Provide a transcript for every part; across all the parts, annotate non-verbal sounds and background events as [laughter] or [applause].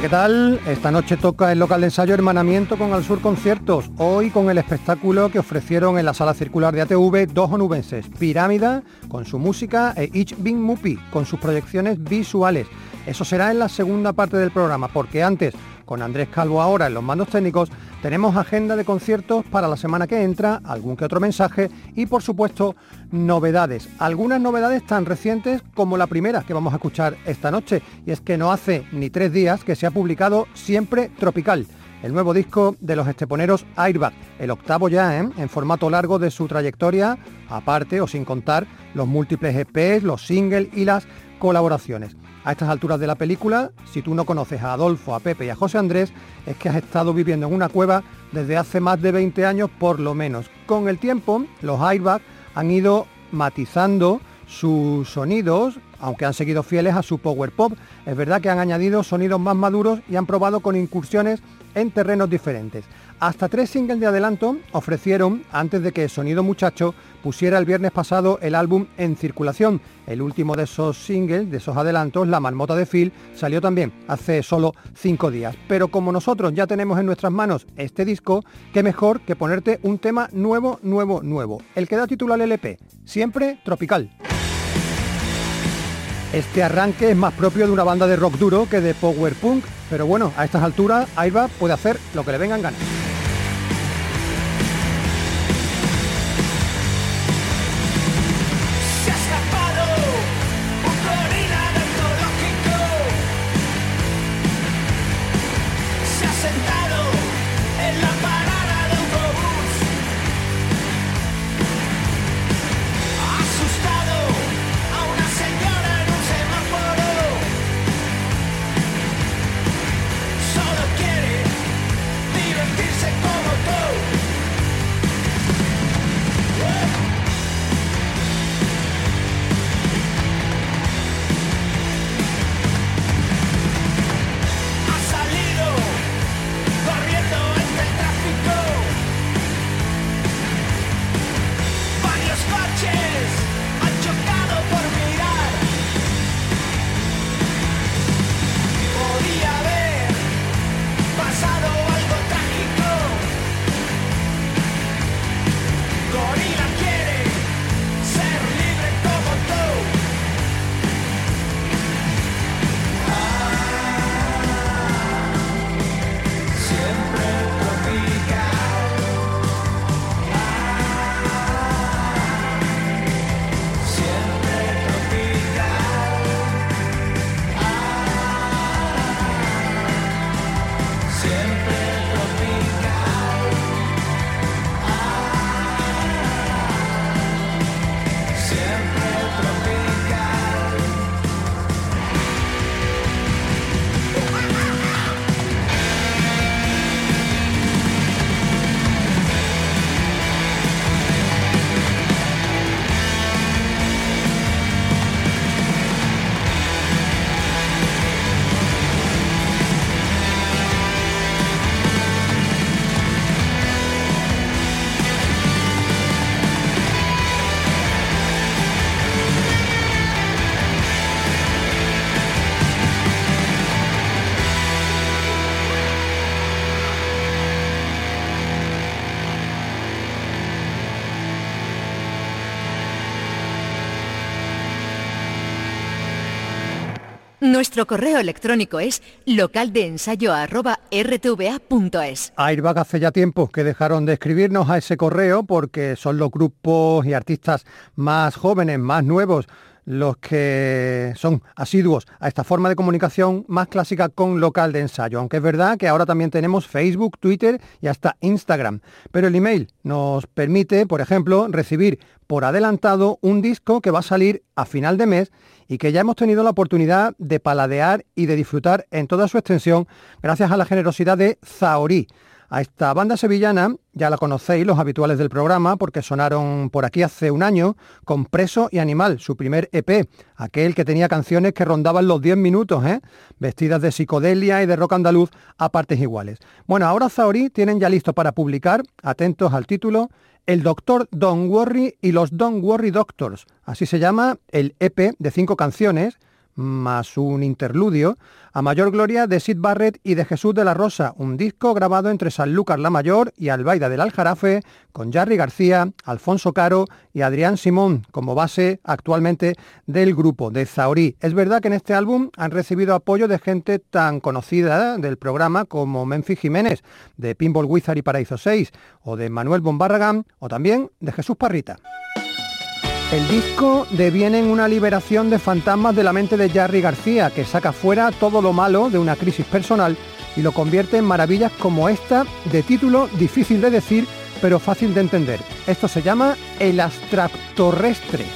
¿Qué tal? Esta noche toca el local de ensayo Hermanamiento con Al Sur Conciertos. Hoy con el espectáculo que ofrecieron en la sala circular de ATV dos onubenses, Pirámida con su música e Ich Bin Mupi con sus proyecciones visuales. Eso será en la segunda parte del programa, porque antes, con Andrés Calvo ahora en los mandos técnicos, tenemos agenda de conciertos para la semana que entra, algún que otro mensaje y por supuesto novedades. Algunas novedades tan recientes como la primera que vamos a escuchar esta noche y es que no hace ni tres días que se ha publicado Siempre Tropical el nuevo disco de los esteponeros Airbag, el octavo ya ¿eh? en formato largo de su trayectoria, aparte o sin contar los múltiples EPs, los singles y las colaboraciones. A estas alturas de la película, si tú no conoces a Adolfo, a Pepe y a José Andrés, es que has estado viviendo en una cueva desde hace más de 20 años por lo menos. Con el tiempo, los Airbag han ido matizando sus sonidos, aunque han seguido fieles a su power pop. Es verdad que han añadido sonidos más maduros y han probado con incursiones en terrenos diferentes. Hasta tres singles de adelanto ofrecieron antes de que Sonido Muchacho pusiera el viernes pasado el álbum en circulación. El último de esos singles, de esos adelantos, La Marmota de Phil, salió también hace solo cinco días. Pero como nosotros ya tenemos en nuestras manos este disco, qué mejor que ponerte un tema nuevo, nuevo, nuevo. El que da título al LP, siempre tropical. Este arranque es más propio de una banda de rock duro que de power punk, pero bueno, a estas alturas Aiba puede hacer lo que le vengan ganas. Nuestro correo electrónico es localdeensayo.rtva.es. Airbag hace ya tiempo que dejaron de escribirnos a ese correo porque son los grupos y artistas más jóvenes, más nuevos, los que son asiduos a esta forma de comunicación más clásica con local de ensayo, aunque es verdad que ahora también tenemos Facebook, Twitter y hasta Instagram. Pero el email nos permite, por ejemplo, recibir por adelantado un disco que va a salir a final de mes y que ya hemos tenido la oportunidad de paladear y de disfrutar en toda su extensión gracias a la generosidad de Zaorí. A esta banda sevillana ya la conocéis los habituales del programa porque sonaron por aquí hace un año con Preso y Animal, su primer EP, aquel que tenía canciones que rondaban los 10 minutos, ¿eh? vestidas de psicodelia y de rock andaluz a partes iguales. Bueno, ahora Zauri tienen ya listo para publicar, atentos al título, el Doctor Don't Worry y los Don't Worry Doctors. Así se llama el EP de cinco canciones más un interludio, a mayor gloria de Sid Barrett y de Jesús de la Rosa, un disco grabado entre Sanlúcar la Mayor y Albaida del Aljarafe, con Jarry García, Alfonso Caro y Adrián Simón como base actualmente del grupo de Zaorí. Es verdad que en este álbum han recibido apoyo de gente tan conocida del programa como Memphis Jiménez, de Pinball Wizard y Paraíso 6, o de Manuel Bombarragán, o también de Jesús Parrita. El disco deviene en una liberación de fantasmas de la mente de Jarry García, que saca fuera todo lo malo de una crisis personal y lo convierte en maravillas como esta, de título difícil de decir, pero fácil de entender. Esto se llama El Astractorrestre.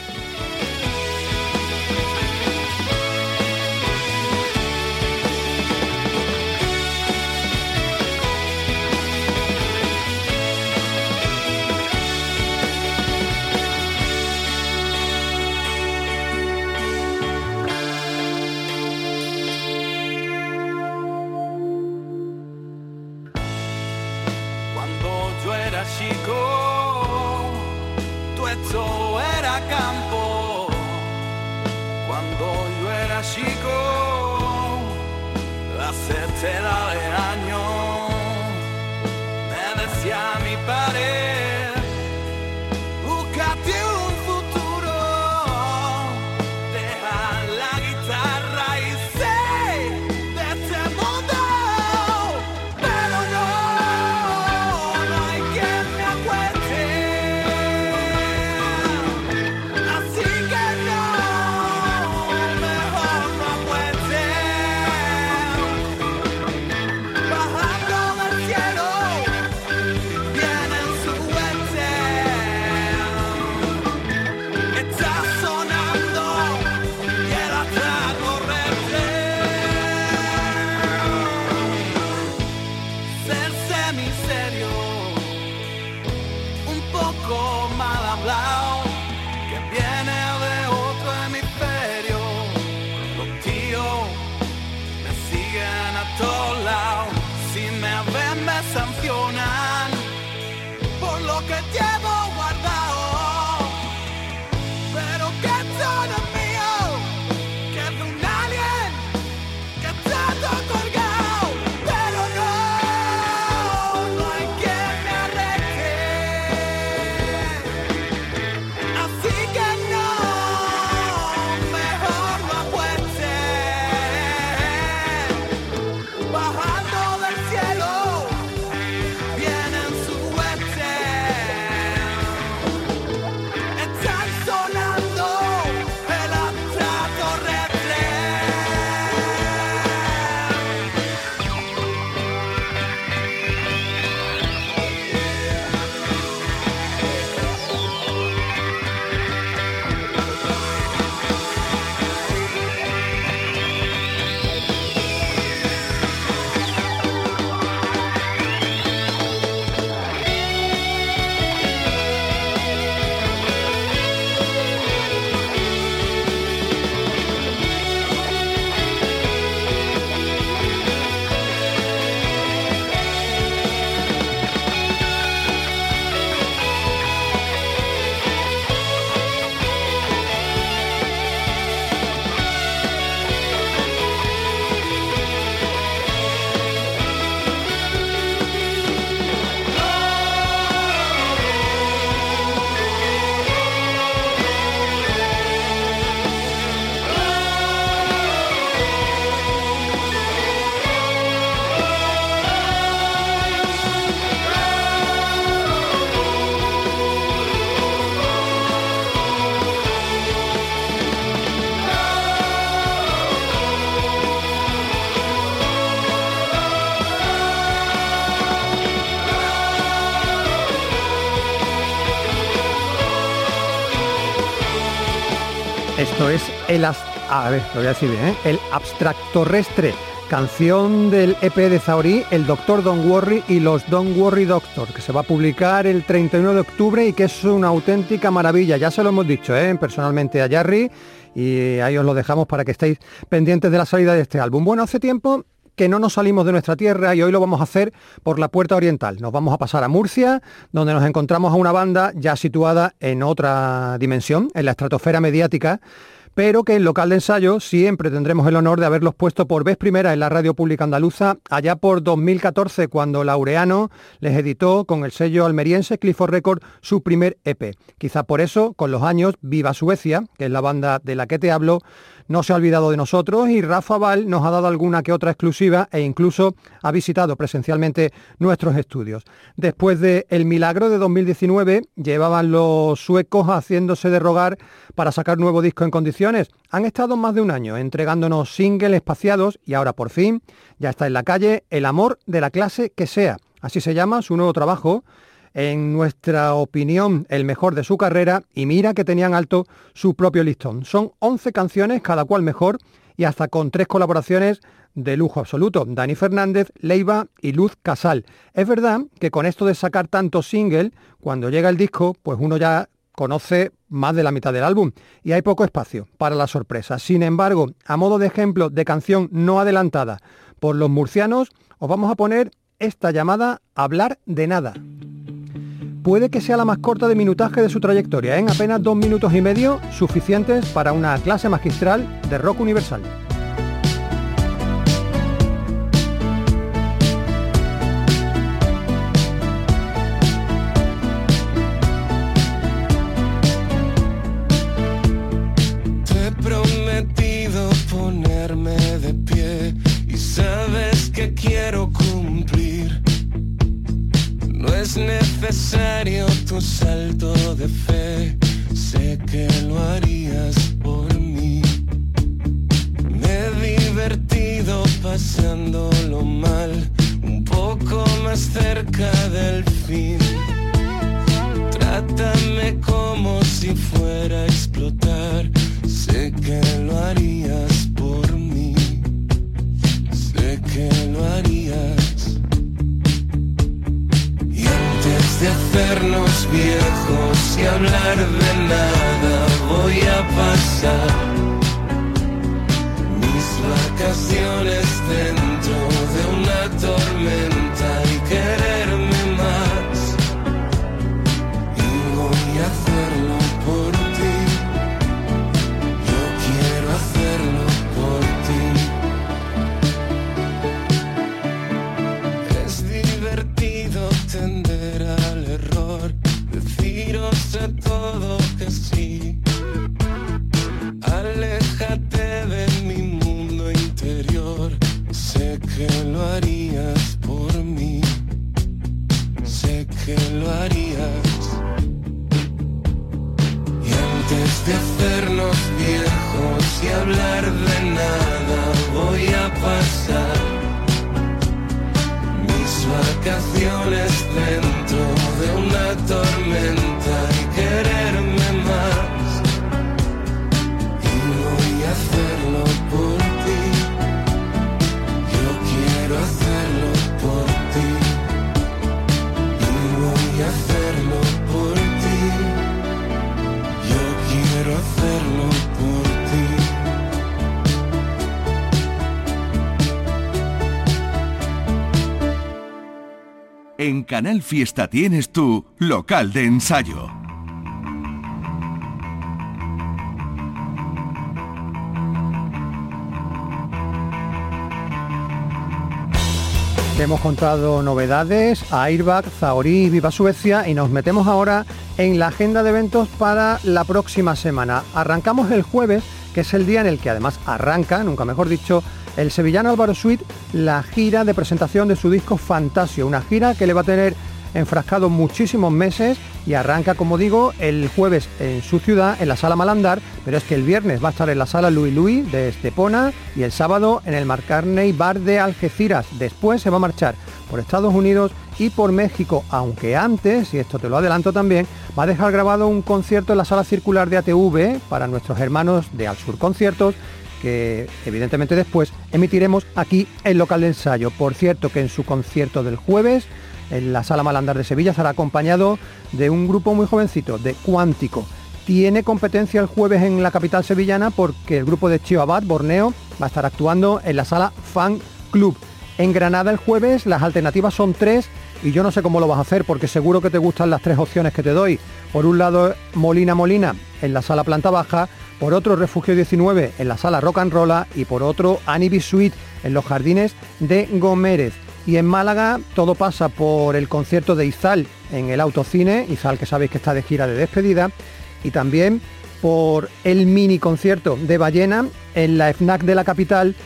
El, a ver, ¿eh? abstractorrestre, canción del EP de Zaorí, El Doctor Don't Worry y los Don't Worry Doctor, que se va a publicar el 31 de octubre y que es una auténtica maravilla. Ya se lo hemos dicho ¿eh? personalmente a Jarry y ahí os lo dejamos para que estéis pendientes de la salida de este álbum. Bueno, hace tiempo que no nos salimos de nuestra tierra y hoy lo vamos a hacer por la puerta oriental. Nos vamos a pasar a Murcia, donde nos encontramos a una banda ya situada en otra dimensión, en la estratosfera mediática, pero que en local de ensayo siempre tendremos el honor de haberlos puesto por vez primera en la radio pública andaluza allá por 2014 cuando Laureano les editó con el sello almeriense Clifford Record su primer EP. Quizá por eso, con los años, Viva Suecia, que es la banda de la que te hablo, no se ha olvidado de nosotros y Rafa Val nos ha dado alguna que otra exclusiva e incluso ha visitado presencialmente nuestros estudios. Después de El Milagro de 2019, llevaban los suecos haciéndose de rogar para sacar nuevo disco en condiciones. Han estado más de un año entregándonos singles espaciados y ahora por fin ya está en la calle El amor de la clase que sea. Así se llama su nuevo trabajo en nuestra opinión, el mejor de su carrera y mira que tenían alto su propio listón. Son 11 canciones, cada cual mejor, y hasta con tres colaboraciones de lujo absoluto, Dani Fernández, Leiva y Luz Casal. Es verdad que con esto de sacar tantos singles, cuando llega el disco, pues uno ya conoce más de la mitad del álbum y hay poco espacio para la sorpresa. Sin embargo, a modo de ejemplo de canción no adelantada por los murcianos, os vamos a poner esta llamada Hablar de Nada puede que sea la más corta de minutaje de su trayectoria, en apenas dos minutos y medio, suficientes para una clase magistral de rock universal. Necesario tu salto de fe, sé que lo harías por mí. Me he divertido pasándolo mal, un poco más cerca del fin. Trátame como si fuera a explotar, sé que lo harías por mí, sé que lo harías. De hacernos viejos y hablar de nada voy a pasar. Mis vacaciones dentro de una tormenta y quererme sé que lo harías. Y antes de hacernos viejos y hablar de nada, voy a pasar mis vacaciones dentro de una tormenta En Canal Fiesta tienes tu local de ensayo Hemos contado novedades a Airbag, Zaorí, Viva Suecia y nos metemos ahora en la agenda de eventos para la próxima semana. Arrancamos el jueves, que es el día en el que además arranca, nunca mejor dicho, el sevillano Álvaro Suite la gira de presentación de su disco Fantasio, una gira que le va a tener enfrascado muchísimos meses y arranca, como digo, el jueves en su ciudad, en la sala Malandar, pero es que el viernes va a estar en la sala Louis Louis de Estepona y el sábado en el McCartney Bar de Algeciras. Después se va a marchar por Estados Unidos y por México, aunque antes, y esto te lo adelanto también, va a dejar grabado un concierto en la sala circular de ATV para nuestros hermanos de Al Sur Conciertos que evidentemente después emitiremos aquí en local de ensayo. Por cierto que en su concierto del jueves en la Sala Malandar de Sevilla será acompañado de un grupo muy jovencito, de Cuántico. Tiene competencia el jueves en la capital sevillana porque el grupo de Chio Abad, Borneo, va a estar actuando en la sala Fan Club. En Granada el jueves las alternativas son tres y yo no sé cómo lo vas a hacer porque seguro que te gustan las tres opciones que te doy. Por un lado Molina Molina en la sala planta baja, por otro Refugio 19 en la sala Rock and Rolla y por otro Anibi Suite en los jardines de Gómez. Y en Málaga todo pasa por el concierto de Izal en el Autocine, Izal que sabéis que está de gira de despedida, y también por el mini concierto de Ballena en la FNAC de la capital,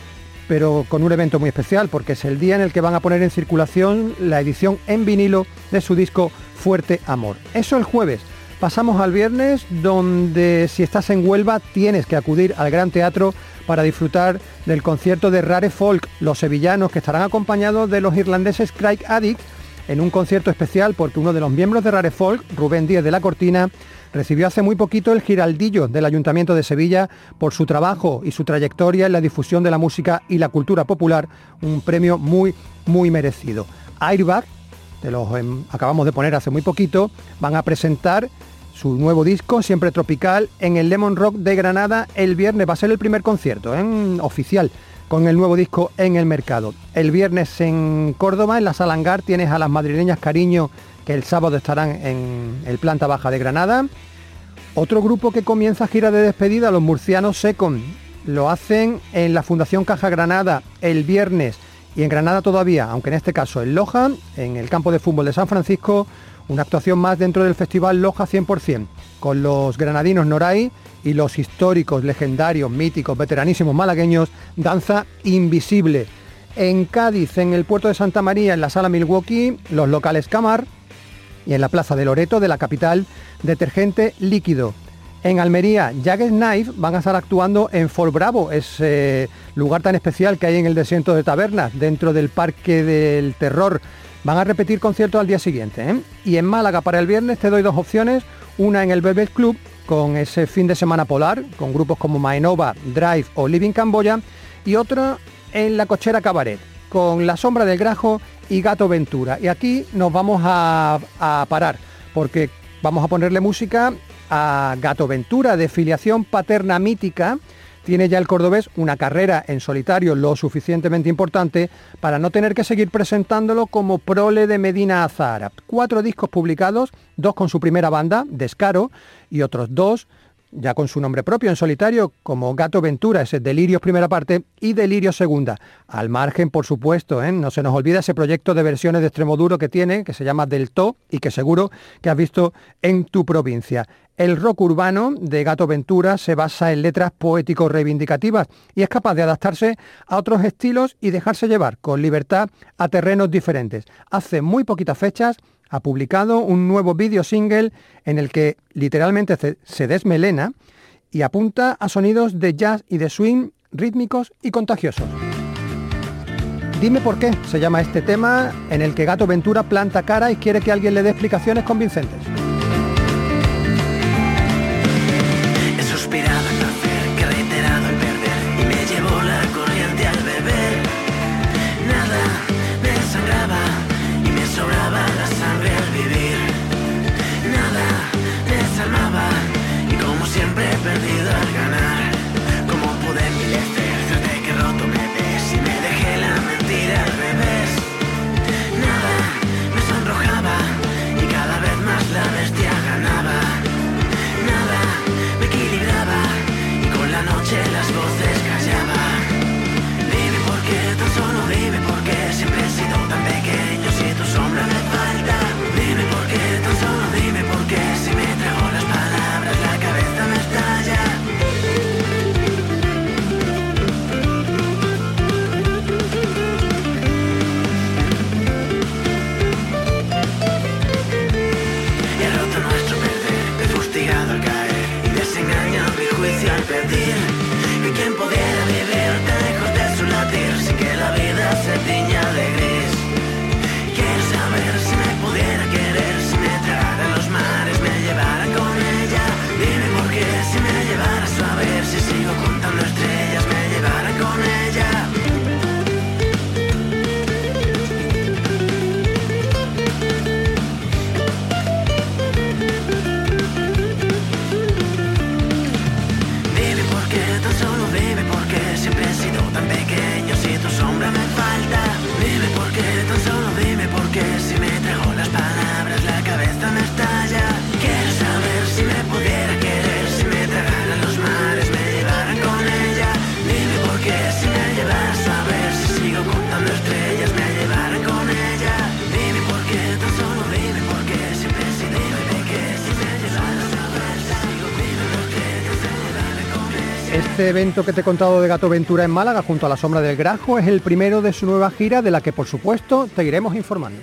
pero con un evento muy especial, porque es el día en el que van a poner en circulación la edición en vinilo de su disco Fuerte Amor. Eso el jueves. Pasamos al viernes, donde si estás en Huelva tienes que acudir al Gran Teatro para disfrutar del concierto de Rare Folk, los sevillanos que estarán acompañados de los irlandeses Craig Addict en un concierto especial porque uno de los miembros de Rare Folk, Rubén Díez de la Cortina, recibió hace muy poquito el giraldillo del Ayuntamiento de Sevilla por su trabajo y su trayectoria en la difusión de la música y la cultura popular, un premio muy, muy merecido. Airbag, de los em, acabamos de poner hace muy poquito, van a presentar su nuevo disco, Siempre Tropical, en el Lemon Rock de Granada el viernes. Va a ser el primer concierto ¿eh? oficial con el nuevo disco en el mercado. El viernes en Córdoba, en la Salangar, tienes a las madrileñas Cariño, que el sábado estarán en el planta baja de Granada. Otro grupo que comienza gira de despedida, los murcianos Secon. Lo hacen en la Fundación Caja Granada el viernes y en Granada todavía, aunque en este caso en Loja, en el campo de fútbol de San Francisco, una actuación más dentro del Festival Loja 100%, con los granadinos Noray y los históricos, legendarios, míticos, veteranísimos malagueños, Danza Invisible. En Cádiz, en el puerto de Santa María, en la sala Milwaukee, los locales Camar y en la plaza de Loreto de la capital, detergente líquido. En Almería, Jagged Knife van a estar actuando en Fort Bravo, ese lugar tan especial que hay en el desierto de Tabernas, dentro del Parque del Terror Van a repetir conciertos al día siguiente. ¿eh? Y en Málaga para el viernes te doy dos opciones. Una en el Velvet Club con ese fin de semana polar, con grupos como Maenova, Drive o Living Camboya. Y otra en la cochera Cabaret, con La Sombra del Grajo y Gato Ventura. Y aquí nos vamos a parar, porque vamos a ponerle música a Gato Ventura, de filiación paterna mítica, tiene ya el cordobés una carrera en solitario lo suficientemente importante para no tener que seguir presentándolo como prole de Medina Azahara. Cuatro discos publicados, dos con su primera banda, Descaro, y otros dos ya con su nombre propio en solitario, como Gato Ventura, ese Delirios primera parte y Delirios segunda. Al margen, por supuesto, ¿eh? no se nos olvida ese proyecto de versiones de extremo duro que tiene, que se llama Del To y que seguro que has visto en tu provincia. El rock urbano de Gato Ventura se basa en letras poéticos reivindicativas y es capaz de adaptarse a otros estilos y dejarse llevar con libertad a terrenos diferentes. Hace muy poquitas fechas ha publicado un nuevo vídeo single en el que literalmente se desmelena y apunta a sonidos de jazz y de swing rítmicos y contagiosos. Dime por qué se llama este tema en el que Gato Ventura planta cara y quiere que alguien le dé explicaciones convincentes. Evento que te he contado de Gato Ventura en Málaga junto a la sombra del Grajo es el primero de su nueva gira de la que por supuesto te iremos informando.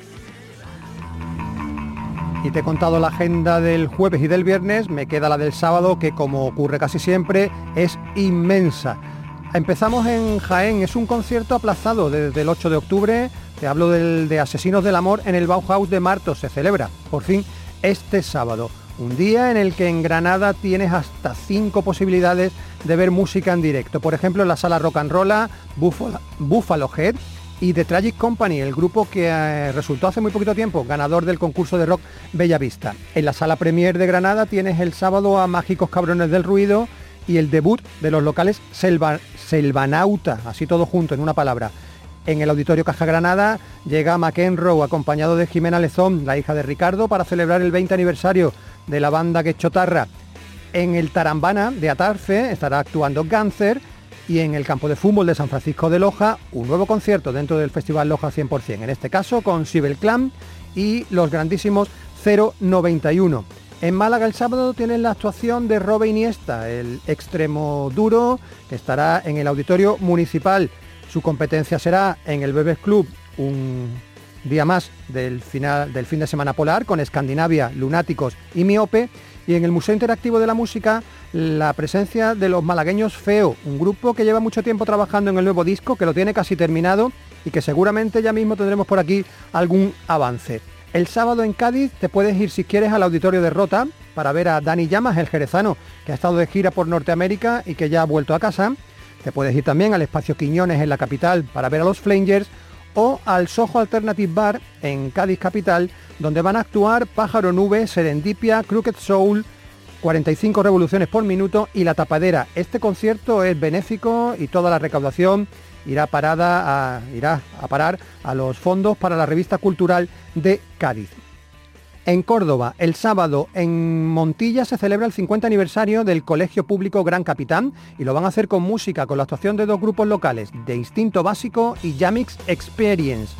Y te he contado la agenda del jueves y del viernes, me queda la del sábado que como ocurre casi siempre es inmensa. Empezamos en Jaén, es un concierto aplazado desde el 8 de octubre, te hablo del, de Asesinos del Amor en el Bauhaus de Martos, se celebra por fin este sábado. Un día en el que en Granada tienes hasta cinco posibilidades de ver música en directo. Por ejemplo, en la sala Rock and Roll, Buffalo, Head y The Tragic Company, el grupo que eh, resultó hace muy poquito tiempo ganador del concurso de rock Bella Vista. En la sala Premier de Granada tienes el sábado a Mágicos Cabrones del Ruido y el debut de los locales Selvanauta, así todo junto en una palabra. En el Auditorio Caja Granada llega McEnroe acompañado de Jimena Lezón, la hija de Ricardo, para celebrar el 20 aniversario de la banda que Chotarra. En el Tarambana de Atarfe estará actuando Gáncer y en el campo de fútbol de San Francisco de Loja un nuevo concierto dentro del Festival Loja 100%, en este caso con Sibel Clan y los grandísimos 091. En Málaga el sábado tienen la actuación de Robe Iniesta, el extremo duro, que estará en el auditorio municipal. Su competencia será en el Bebes Club un día más del, final, del fin de semana polar con Escandinavia, Lunáticos y Miope. Y en el Museo Interactivo de la Música la presencia de los malagueños Feo, un grupo que lleva mucho tiempo trabajando en el nuevo disco, que lo tiene casi terminado y que seguramente ya mismo tendremos por aquí algún avance. El sábado en Cádiz te puedes ir si quieres al auditorio de Rota para ver a Dani Llamas, el jerezano, que ha estado de gira por Norteamérica y que ya ha vuelto a casa. Te puedes ir también al espacio Quiñones en la capital para ver a los Flangers o al Soho Alternative Bar en Cádiz Capital, donde van a actuar Pájaro Nube, Serendipia, Crooked Soul, 45 revoluciones por minuto y La Tapadera. Este concierto es benéfico y toda la recaudación irá, parada irá a parar a los fondos para la revista cultural de Cádiz. En Córdoba, el sábado en Montilla se celebra el 50 aniversario del Colegio Público Gran Capitán y lo van a hacer con música, con la actuación de dos grupos locales, de Instinto Básico y Jamix Experience.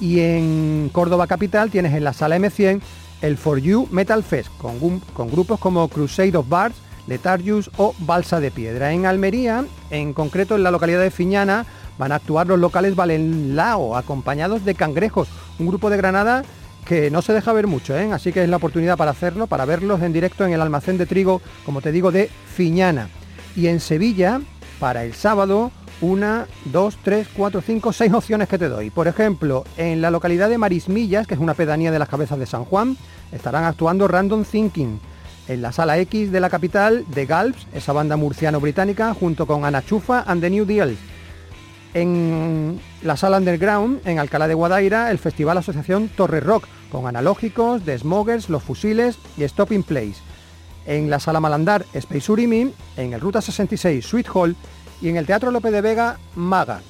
Y en Córdoba Capital tienes en la sala M100 el For You Metal Fest, con, grupos como Crusade of Bars, Letarius o Balsa de Piedra. En Almería, en concreto en la localidad de Fiñana, van a actuar los locales Valenlao, acompañados de Cangrejos, un grupo de Granada que no se deja ver mucho, ¿eh? así que es la oportunidad para hacerlo, para verlos en directo en el almacén de trigo, como te digo, de Fiñana. Y en Sevilla, para el sábado, una, dos, tres, cuatro, cinco, seis opciones que te doy. Por ejemplo, en la localidad de Marismillas, que es una pedanía de las cabezas de San Juan, estarán actuando Random Thinking. En la sala X de la capital, de Galps, esa banda murciano-británica, junto con Ana Chufa and the New Deals en la sala Underground, en Alcalá de Guadaira, el Festival Asociación Torre Rock, con analógicos, de Smokers, Los Fusiles y Stopping Place. En la sala Malandar, Space Urimi, en el Ruta 66, Sweet Hall y en el Teatro López de Vega, Maga.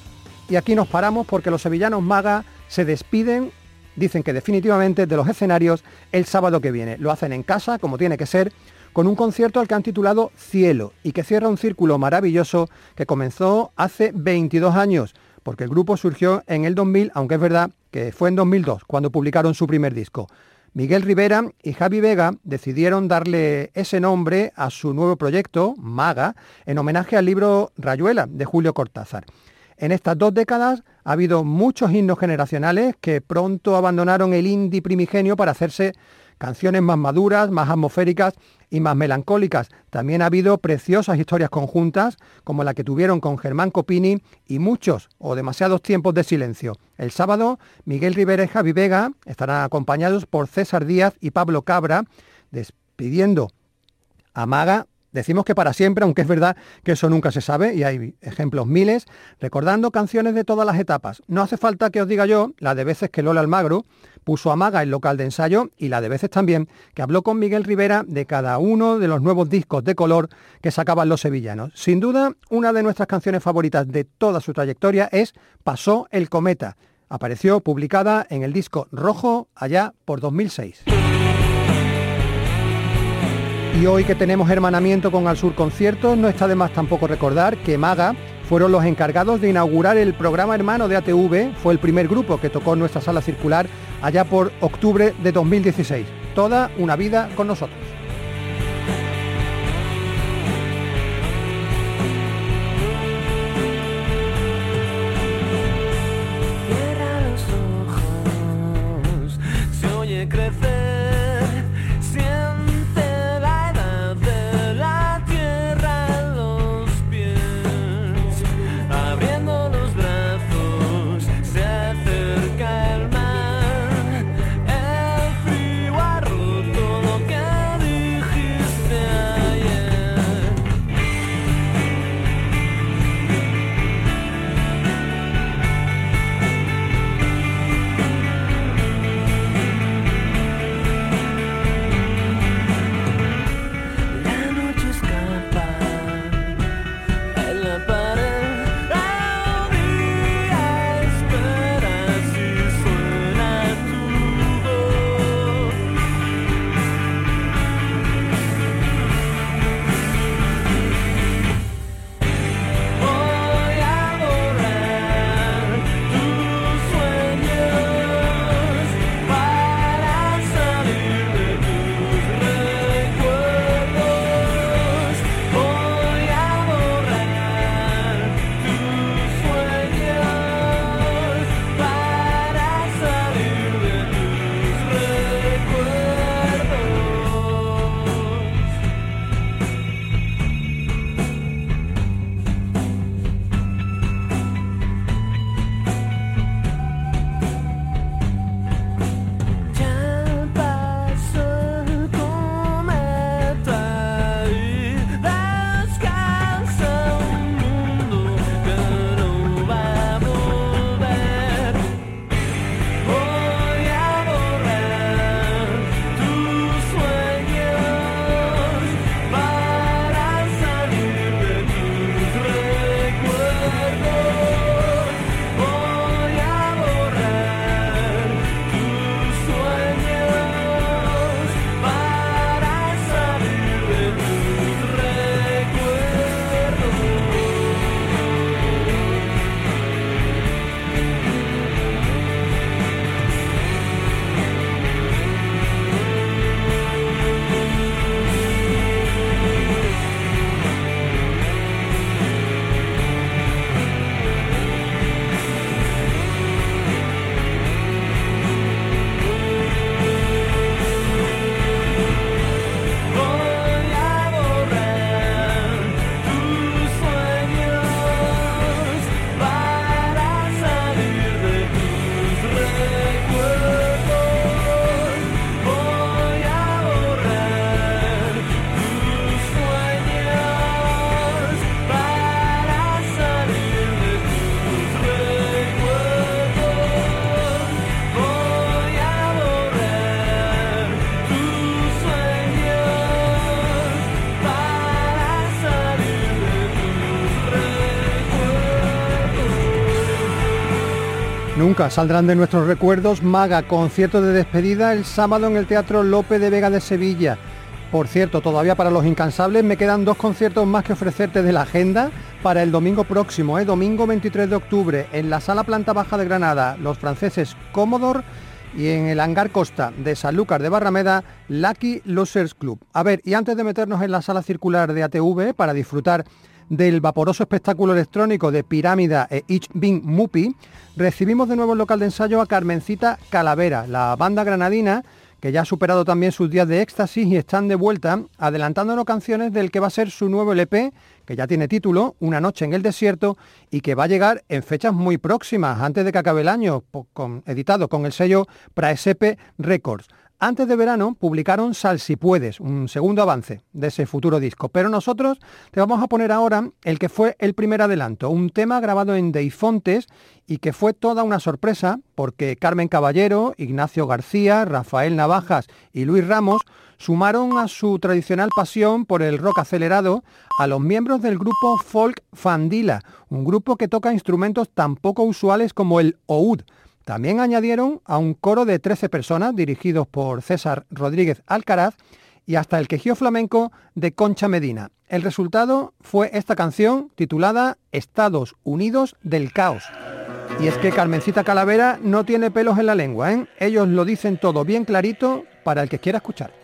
Y aquí nos paramos porque los sevillanos Maga se despiden, dicen que definitivamente, de los escenarios el sábado que viene. Lo hacen en casa, como tiene que ser, con un concierto al que han titulado Cielo y que cierra un círculo maravilloso que comenzó hace 22 años, porque el grupo surgió en el 2000, aunque es verdad que fue en 2002 cuando publicaron su primer disco. Miguel Rivera y Javi Vega decidieron darle ese nombre a su nuevo proyecto, Maga, en homenaje al libro Rayuela de Julio Cortázar. En estas dos décadas ha habido muchos himnos generacionales que pronto abandonaron el indie primigenio para hacerse canciones más maduras, más atmosféricas y más melancólicas. También ha habido preciosas historias conjuntas, como la que tuvieron con Germán Copini y muchos o demasiados tiempos de silencio. El sábado, Miguel Rivera y Javi Vega estarán acompañados por César Díaz y Pablo Cabra, despidiendo a Maga Decimos que para siempre, aunque es verdad que eso nunca se sabe y hay ejemplos miles, recordando canciones de todas las etapas. No hace falta que os diga yo la de veces que Lola Almagro puso a Maga el local de ensayo y la de veces también que habló con Miguel Rivera de cada uno de los nuevos discos de color que sacaban los sevillanos. Sin duda, una de nuestras canciones favoritas de toda su trayectoria es Pasó el cometa. Apareció publicada en el disco Rojo allá por 2006. Y hoy que tenemos hermanamiento con Al Sur Conciertos, no está de más tampoco recordar que Maga fueron los encargados de inaugurar el programa hermano de ATV, fue el primer grupo que tocó en nuestra sala circular allá por octubre de 2016. Toda una vida con nosotros. Crecer. Saldrán de nuestros recuerdos Maga, concierto de despedida el sábado en el Teatro Lope de Vega de Sevilla. Por cierto, todavía para los incansables me quedan dos conciertos más que ofrecerte de la agenda para el domingo próximo, ¿eh? domingo 23 de octubre, en la Sala Planta Baja de Granada, los franceses Commodore y en el hangar Costa de Sanlúcar de Barrameda, Lucky Losers Club. A ver, y antes de meternos en la sala circular de ATV para disfrutar del vaporoso espectáculo electrónico de Pirámida e Ich Bin Mupi, recibimos de nuevo el local de ensayo a Carmencita Calavera, la banda granadina que ya ha superado también sus días de éxtasis y están de vuelta, adelantándonos canciones del que va a ser su nuevo LP, que ya tiene título, Una noche en el desierto, y que va a llegar en fechas muy próximas, antes de que acabe el año, editado con el sello Praesepe Records. Antes de verano publicaron Sal si puedes, un segundo avance de ese futuro disco, pero nosotros te vamos a poner ahora el que fue el primer adelanto, un tema grabado en Deifontes y que fue toda una sorpresa porque Carmen Caballero, Ignacio García, Rafael Navajas y Luis Ramos sumaron a su tradicional pasión por el rock acelerado a los miembros del grupo Folk Fandila, un grupo que toca instrumentos tan poco usuales como el oud, también añadieron a un coro de 13 personas dirigidos por César Rodríguez Alcaraz y hasta el quejío flamenco de Concha Medina. El resultado fue esta canción titulada Estados Unidos del Caos. Y es que Carmencita Calavera no tiene pelos en la lengua, ¿eh? ellos lo dicen todo bien clarito para el que quiera escuchar.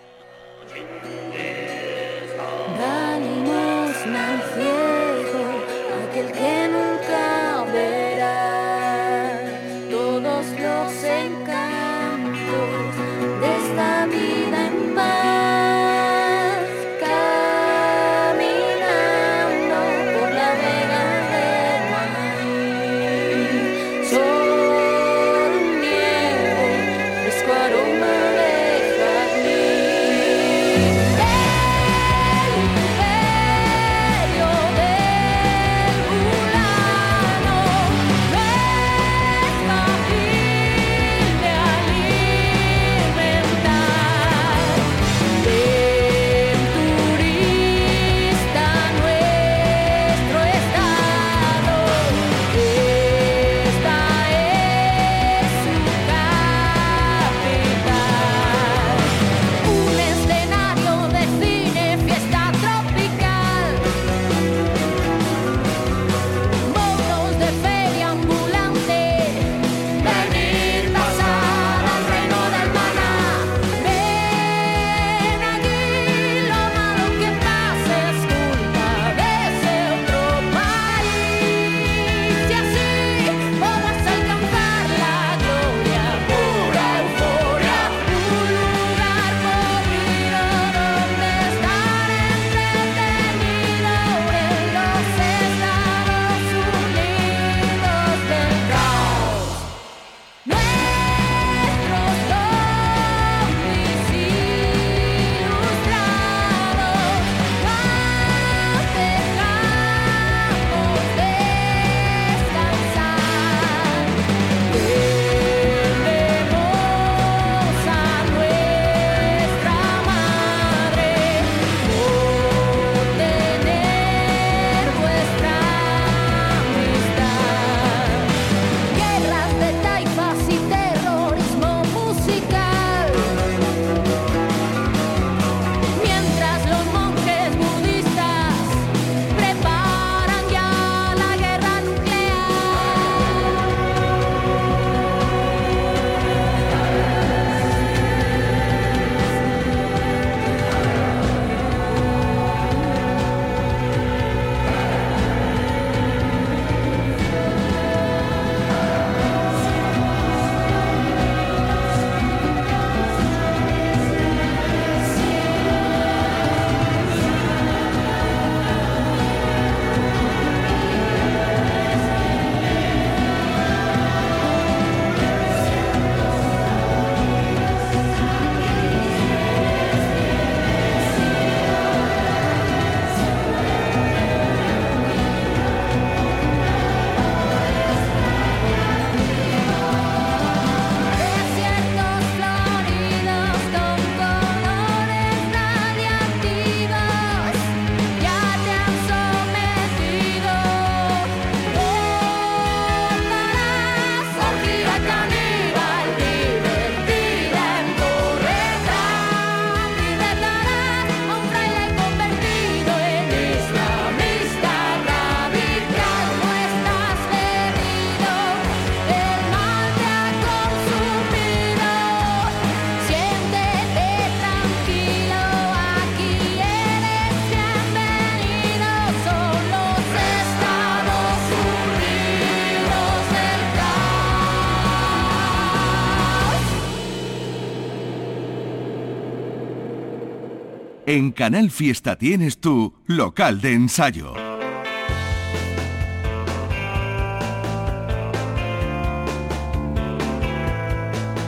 En Canal Fiesta tienes tu local de ensayo.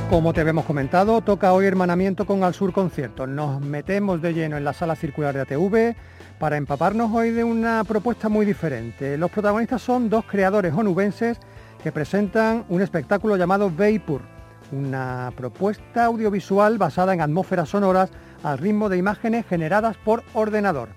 Como te habíamos comentado, toca hoy hermanamiento con Al Sur Conciertos. Nos metemos de lleno en la sala circular de ATV para empaparnos hoy de una propuesta muy diferente. Los protagonistas son dos creadores onubenses que presentan un espectáculo llamado Vapor, una propuesta audiovisual basada en atmósferas sonoras al ritmo de imágenes generadas por ordenador.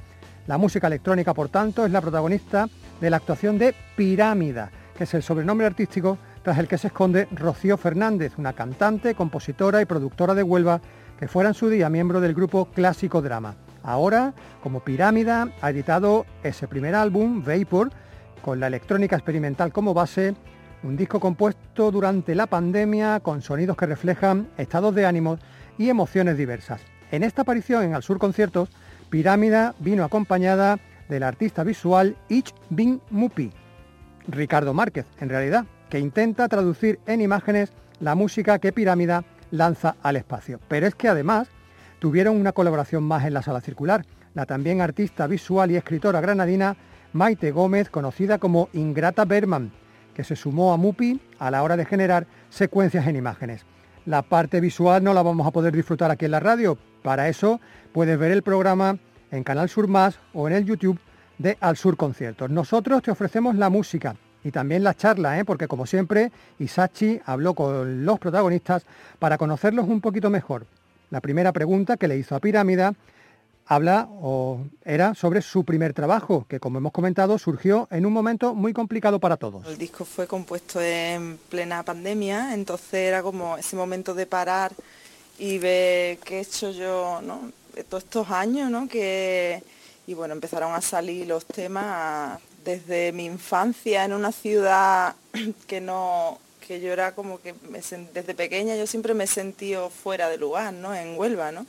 La música electrónica, por tanto, es la protagonista de la actuación de Pirámida, que es el sobrenombre artístico tras el que se esconde Rocío Fernández, una cantante, compositora y productora de Huelva que fuera en su día miembro del grupo Clásico Drama. Ahora, como Pirámida, ha editado ese primer álbum, Vapor, con la electrónica experimental como base, un disco compuesto durante la pandemia con sonidos que reflejan estados de ánimo y emociones diversas. En esta aparición en Al Sur Conciertos, Pirámida vino acompañada del artista visual Ich Bin Mupi, Ricardo Márquez, en realidad, que intenta traducir en imágenes la música que Pirámida lanza al espacio. Pero es que además tuvieron una colaboración más en la sala circular, la también artista visual y escritora granadina Maite Gómez, conocida como Ingrata Berman, que se sumó a Mupi a la hora de generar secuencias en imágenes. La parte visual no la vamos a poder disfrutar aquí en la radio, para eso puedes ver el programa en Canal Sur Más o en el YouTube de Al Sur Conciertos. Nosotros te ofrecemos la música, y también la charla, ¿eh? porque como siempre, Isachi habló con los protagonistas para conocerlos un poquito mejor. La primera pregunta que le hizo a Pirámida habla o era sobre su primer trabajo, que como hemos comentado surgió en un momento muy complicado para todos. El disco fue compuesto en plena pandemia, entonces era como ese momento de parar y ver qué he hecho yo ¿no? todos estos años, ¿no? que, y bueno, empezaron a salir los temas desde mi infancia en una ciudad [clears throat] que no que yo era como que desde pequeña yo siempre me he sentido fuera de lugar, ¿no? En Huelva, ¿no?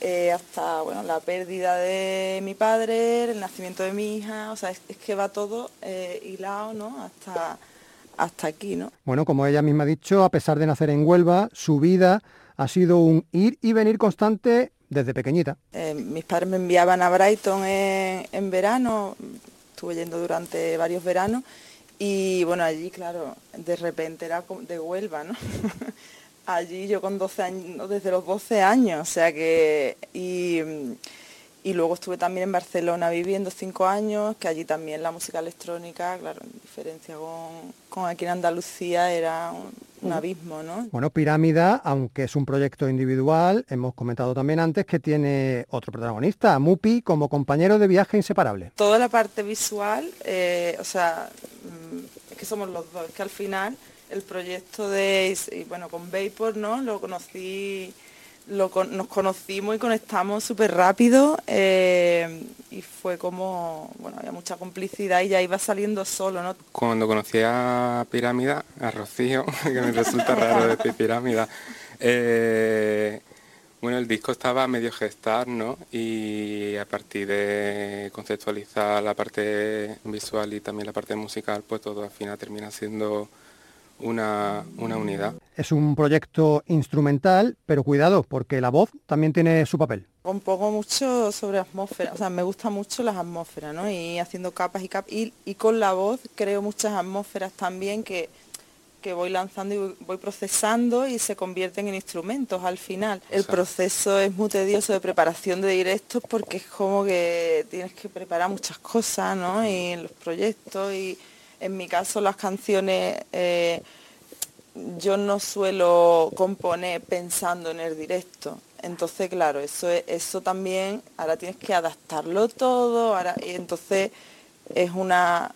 Eh, hasta bueno, la pérdida de mi padre, el nacimiento de mi hija, o sea, es, que va todo eh, hilado, ¿no? Hasta, hasta aquí, ¿no? Bueno, como ella misma ha dicho, a pesar de nacer en Huelva, su vida ha sido un ir y venir constante desde pequeñita. Eh, mis padres me enviaban a Brighton en verano, estuve yendo durante varios veranos y bueno, allí, claro, de repente era de Huelva, ¿no? [laughs] allí yo con 12 años, desde los 12 años, o sea que... Y, y luego estuve también en Barcelona viviendo cinco años, que allí también la música electrónica, claro, en diferencia con, aquí en Andalucía, era un, abismo, ¿no? Bueno, Pirámida, aunque es un proyecto individual, hemos comentado también antes que tiene otro protagonista, Mupi, como compañero de viaje inseparable. Toda la parte visual, eh, o sea, mm, es que somos los dos, es que al final el proyecto de, y bueno, con Vapor, ¿no? Lo conocí nos conocimos y conectamos súper rápido eh, y fue como, bueno, había mucha complicidad y ya iba saliendo solo, ¿no? Cuando conocí a Pirámida, a Rocío, [laughs] que me resulta raro decir Pirámida, eh, bueno, el disco estaba medio gestar, ¿no? Y a partir de conceptualizar la parte visual y también la parte musical, pues todo al final termina siendo una, unidad. Es un proyecto instrumental, pero cuidado, porque la voz también tiene su papel. Poco mucho sobre atmósfera, o sea, me gusta mucho las atmósferas, ¿no? Y haciendo capas y capas. Y, con la voz creo muchas atmósferas también que, que voy lanzando y voy procesando y se convierten en instrumentos al final. El proceso es muy tedioso de preparación de directos porque es como que tienes que preparar muchas cosas, ¿no? Y los proyectos y en mi caso las canciones eh, yo no suelo componer pensando en el directo. Entonces, claro, eso, eso también, ahora tienes que adaptarlo todo, ahora, y entonces es una,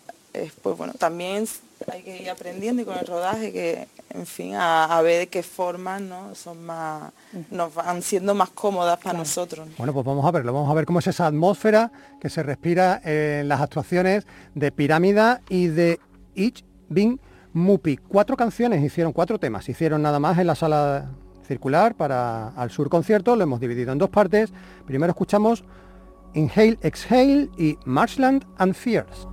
pues bueno, también hay que ir aprendiendo y con el rodaje que, en fin, a, ver de qué formas ¿no? son más, nos van siendo más cómodas para nosotros. Bueno, pues vamos a verlo, vamos a ver cómo es esa atmósfera que se respira en las actuaciones de Pirámida y de Ich Bin Mupi. Cuatro canciones hicieron, cuatro temas, hicieron nada más en la sala circular para Al Sur Concierto, lo hemos dividido en dos partes. Primero escuchamos Inhale, Exhale y Marshland and Fears.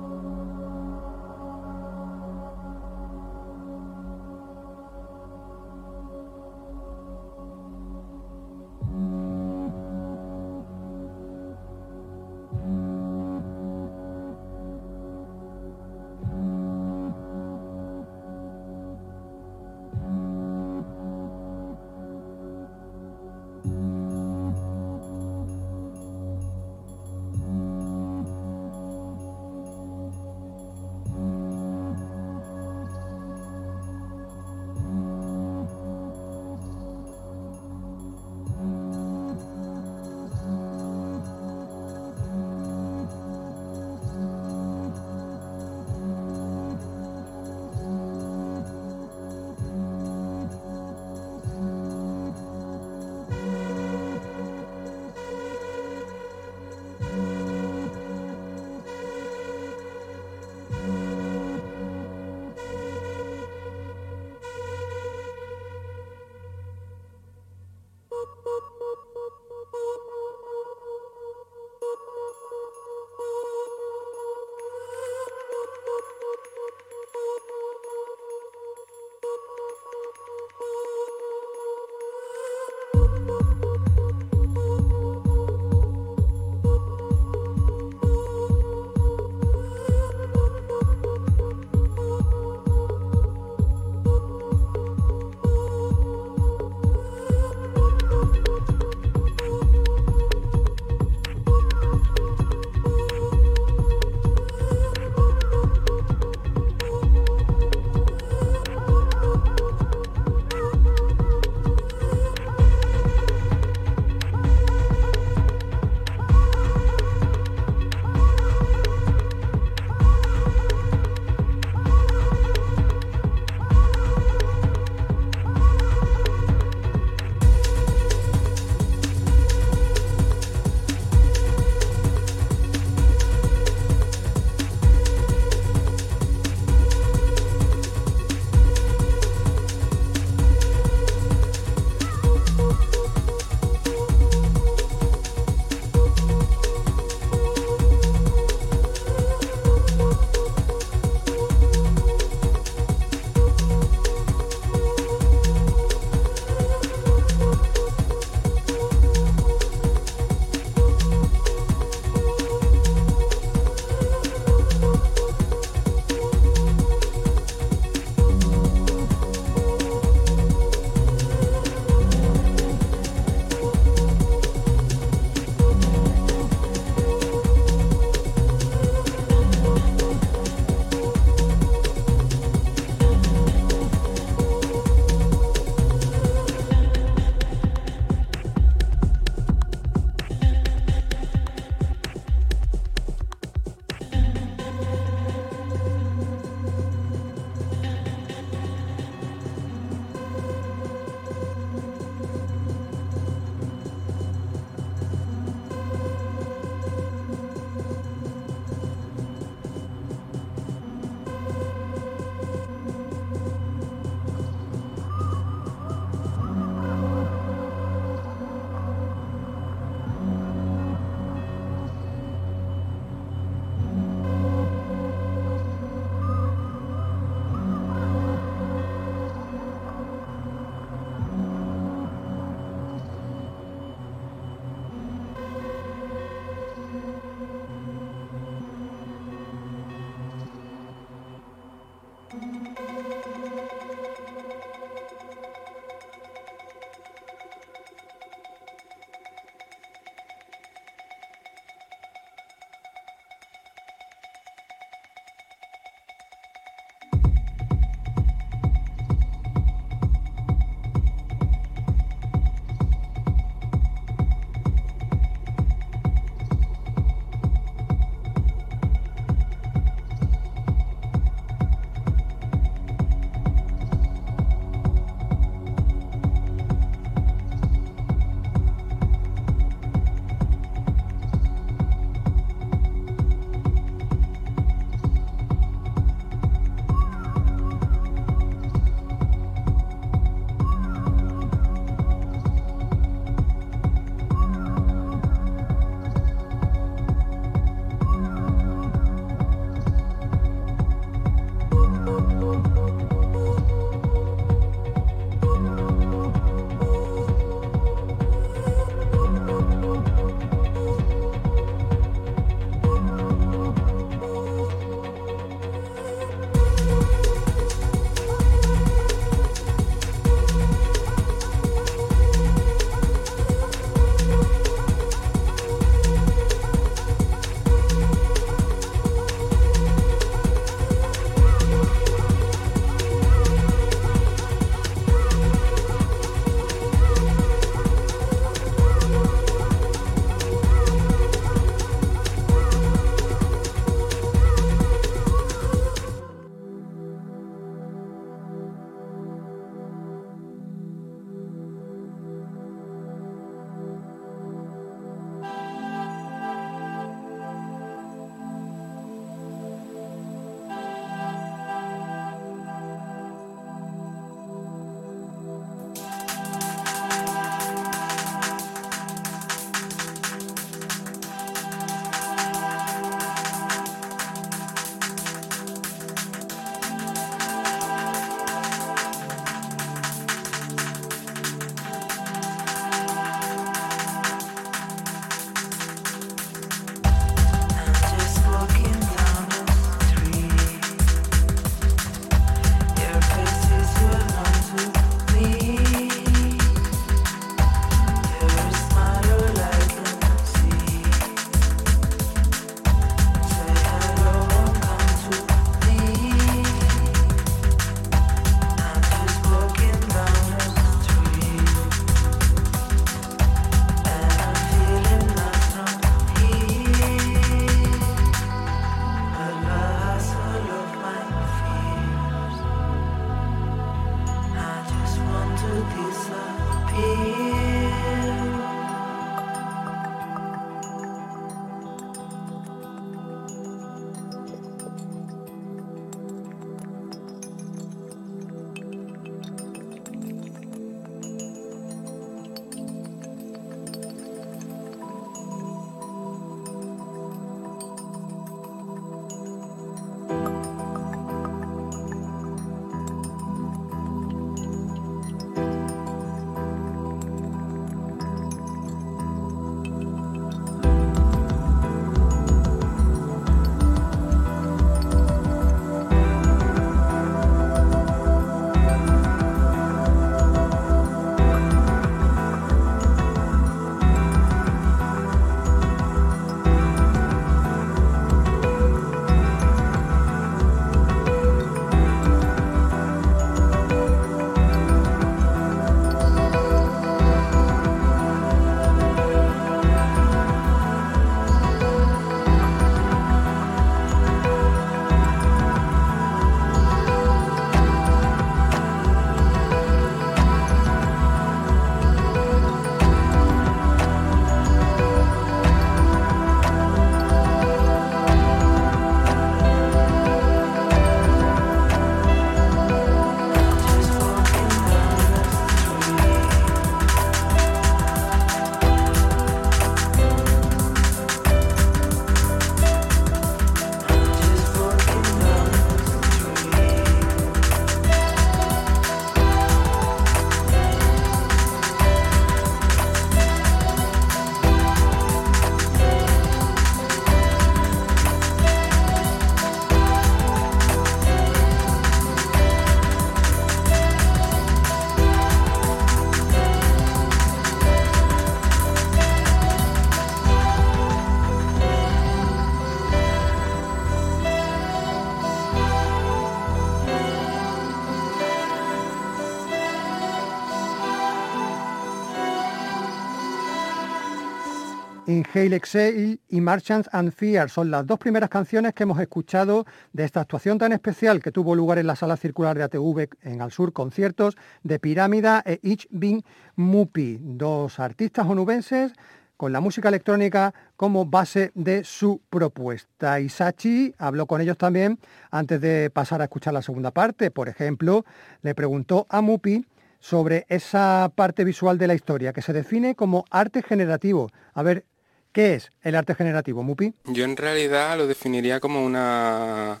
Inhale Exhale y Marchants and Fear son las dos primeras canciones que hemos escuchado de esta actuación tan especial que tuvo lugar en la sala circular de ATV en Al Sur, conciertos de Pirámida e Ich Bin Mupi, dos artistas onubenses con la música electrónica como base de su propuesta. Isachi habló con ellos también antes de pasar a escuchar la segunda parte. Por ejemplo, le preguntó a Mupi sobre esa parte visual de la historia que se define como arte generativo. A ver, ¿qué es el arte generativo, Mupi? Yo en realidad lo definiría como una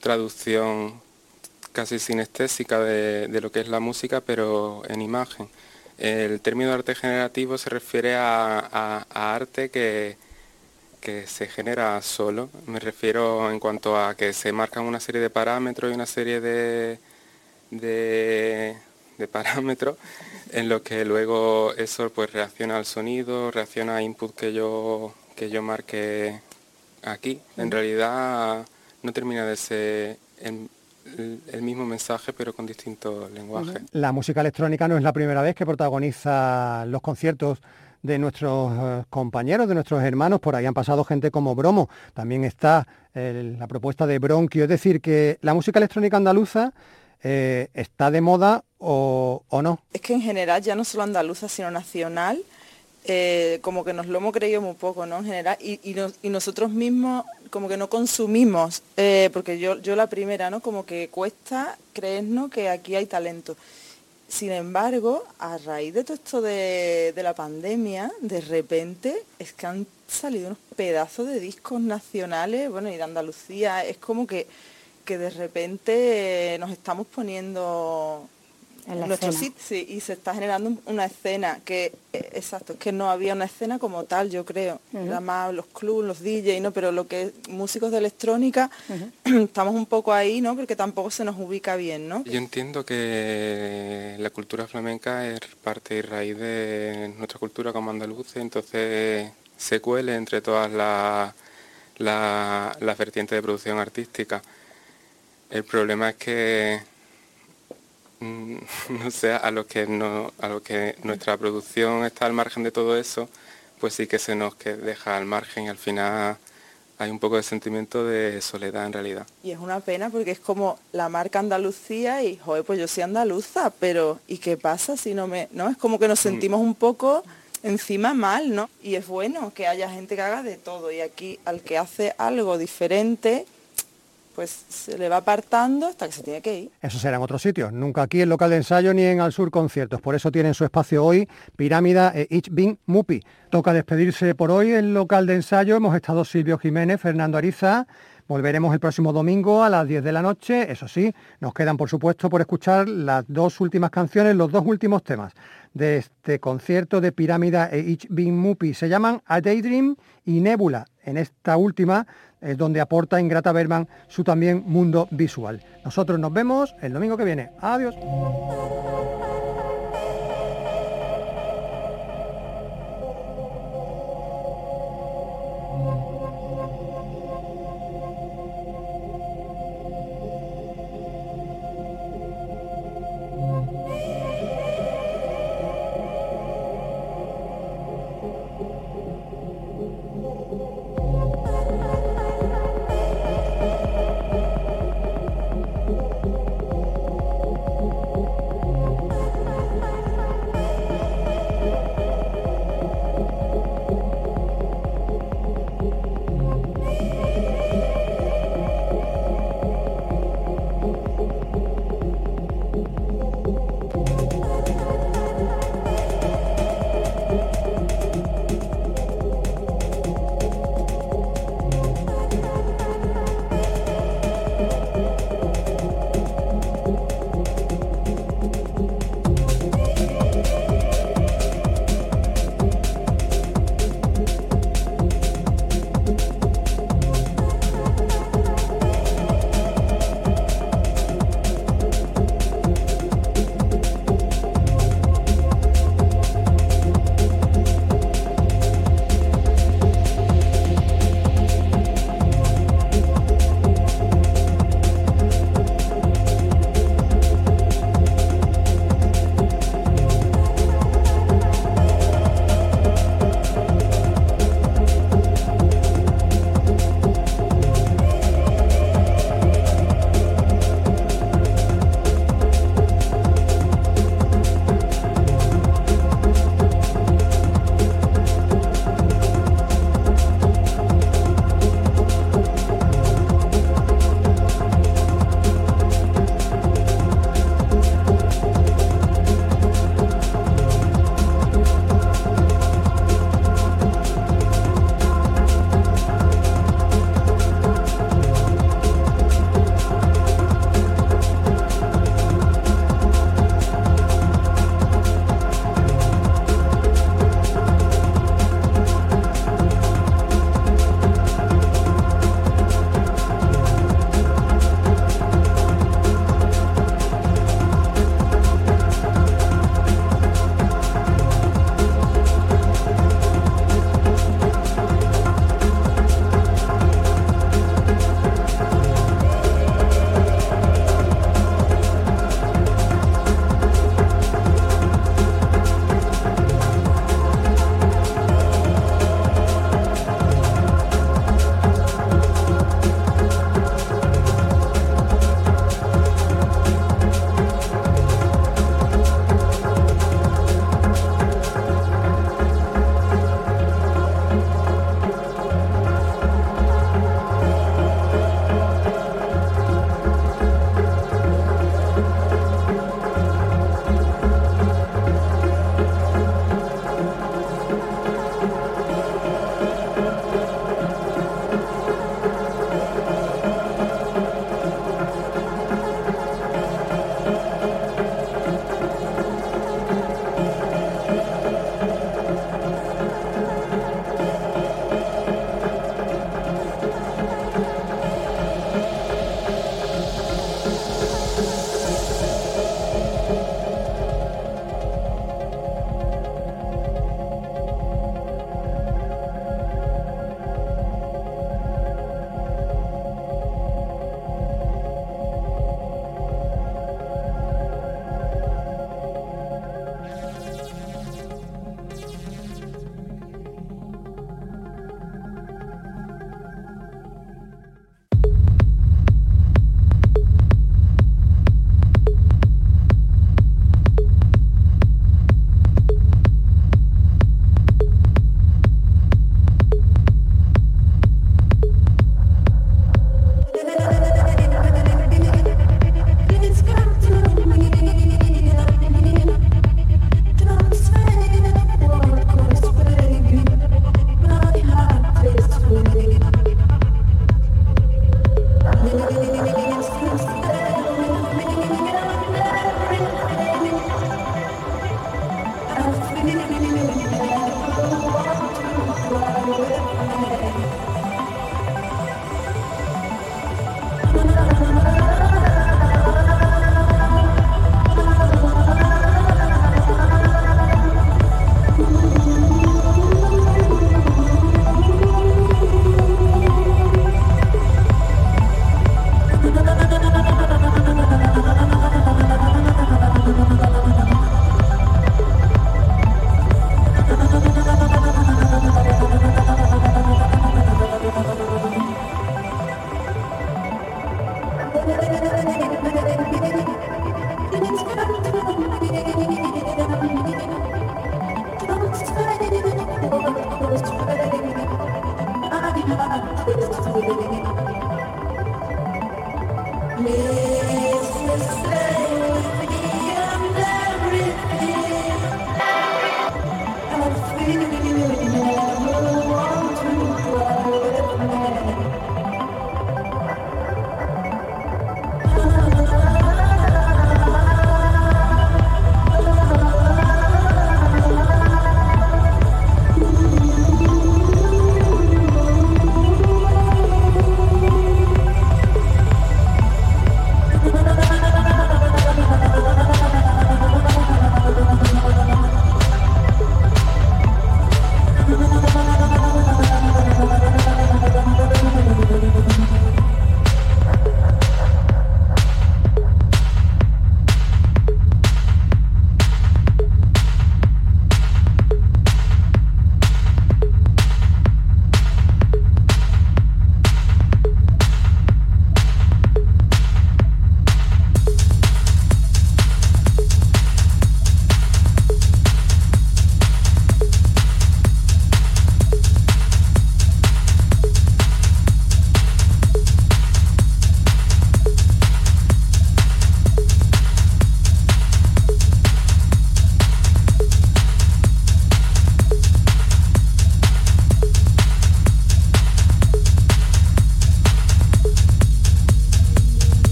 traducción casi sinestésica de, lo que es la música, pero en imagen. El término arte generativo se refiere a, arte que, que se genera solo. Me refiero en cuanto a que se marcan una serie de parámetros y una serie de, de de parámetros en los que luego eso pues reacciona al sonido, reacciona a input que yo, que yo marque aquí. En realidad no termina de ser el, mismo mensaje pero con distintos lenguajes. La música electrónica no es la primera vez que protagoniza los conciertos de nuestros eh, compañeros, de nuestros hermanos, por ahí han pasado gente como Bromo, también está la propuesta de Bronquio, es decir, que la música electrónica andaluza eh, está de moda o, no. Es que en general, ya no solo andaluza, sino nacional, eh, como que nos lo hemos creído muy poco, ¿no? En general, y, nosotros mismos como que no consumimos, eh, porque yo, yo la primera, ¿no? Como que cuesta creernos que aquí hay talento. Sin embargo, a raíz de todo esto de, de, la pandemia, de repente es que han salido unos pedazos de discos nacionales, bueno, y de Andalucía, es como que que de repente nos estamos poniendo en nuestro sitio y se está generando una escena que eh, exacto es que no había una escena como tal yo creo. Nada más los clubs los DJs no pero lo que es músicos de electrónica [clears throat] estamos un poco ahí no porque tampoco se nos ubica bien no yo entiendo que la cultura flamenca es parte y raíz de nuestra cultura como andaluces entonces se cuele entre todas las la, vertientes de producción artística el problema es que mm, [laughs] no sé, a lo que no, a lo que nuestra producción está al margen de todo eso, pues sí que se nos deja al margen y al final hay un poco de sentimiento de soledad en realidad. Y es una pena porque es como la marca Andalucía y, joder, pues yo soy andaluza, pero ¿y qué pasa si no me...? ¿no? Es como que nos mm. sentimos un poco encima mal, ¿no? Y es bueno que haya gente que haga de todo y aquí al que hace algo diferente pues se le va apartando hasta que se tiene que ir. Eso será en otros sitios, nunca aquí en local de ensayo ni en Al Sur conciertos. Por eso tienen su espacio hoy Pirámida e Ich Bin Mupi. Toca despedirse por hoy en local de ensayo. Hemos estado Silvio Jiménez, Fernando Ariza. Volveremos el próximo domingo a las 10 de la noche. Eso sí, nos quedan por supuesto por escuchar las dos últimas canciones, los dos últimos temas de este concierto de Pirámida e Ich Bin Mupi. Se llaman A Daydream y Nebula. En esta última es donde aporta Ingrata Berman su también mundo visual. Nosotros nos vemos el domingo que viene. Adiós.